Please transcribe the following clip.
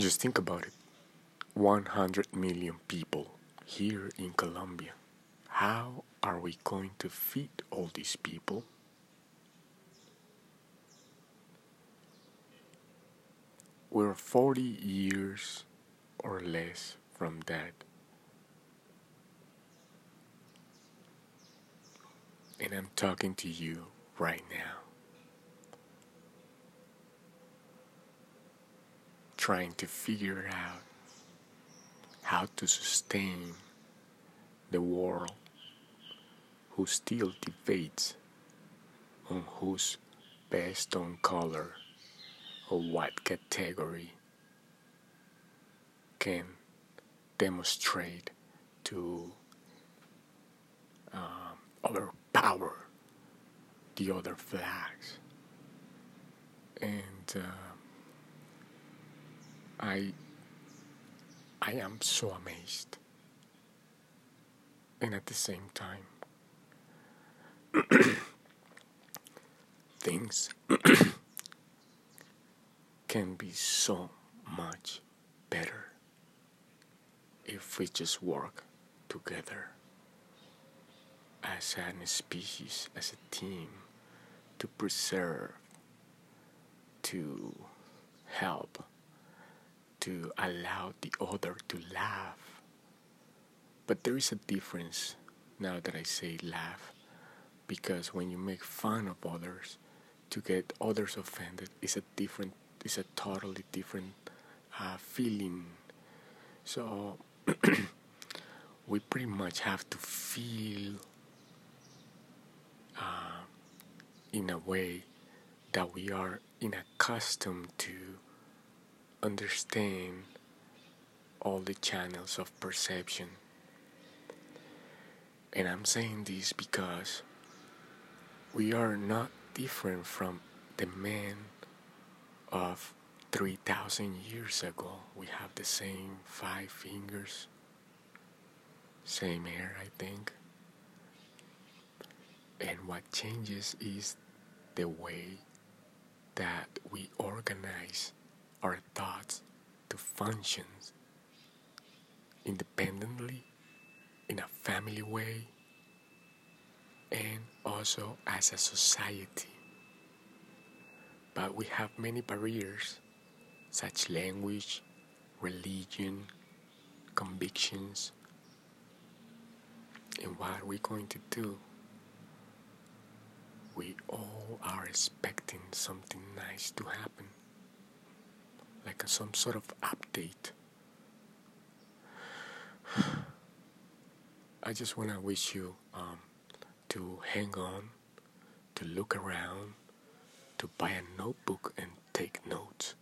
Just think about it 100 million people here in Colombia. How are we going to feed all these people? We're 40 years or less from that. And I'm talking to you right now. Trying to figure out how to sustain the world who still debates on who's best on color or what category can demonstrate to um, overpower the other flags. And uh, I, I am so amazed. And at the same time, things can be so much better if we just work together as a species, as a team, to preserve, to help, to allow the other to laugh. But there is a difference now that I say laugh, because when you make fun of others, to get others offended is a different, is a totally different uh, feeling. So we pretty much have to feel uh, in a way that we are unaccustomed to understand all the channels of perception. And I'm saying this because we are not different from the men of 3,000 years ago. We have the same five fingers, same hair, I think. And what changes is the way that we organize our thoughts to function independently, in a family way, and also as a society. But we have many barriers, such language, religion, convictions. And what are we going to do? we all are expecting something nice to happen, like some sort of update. I just want to wish you um, to hang on, to look around, to buy a notebook and take notes.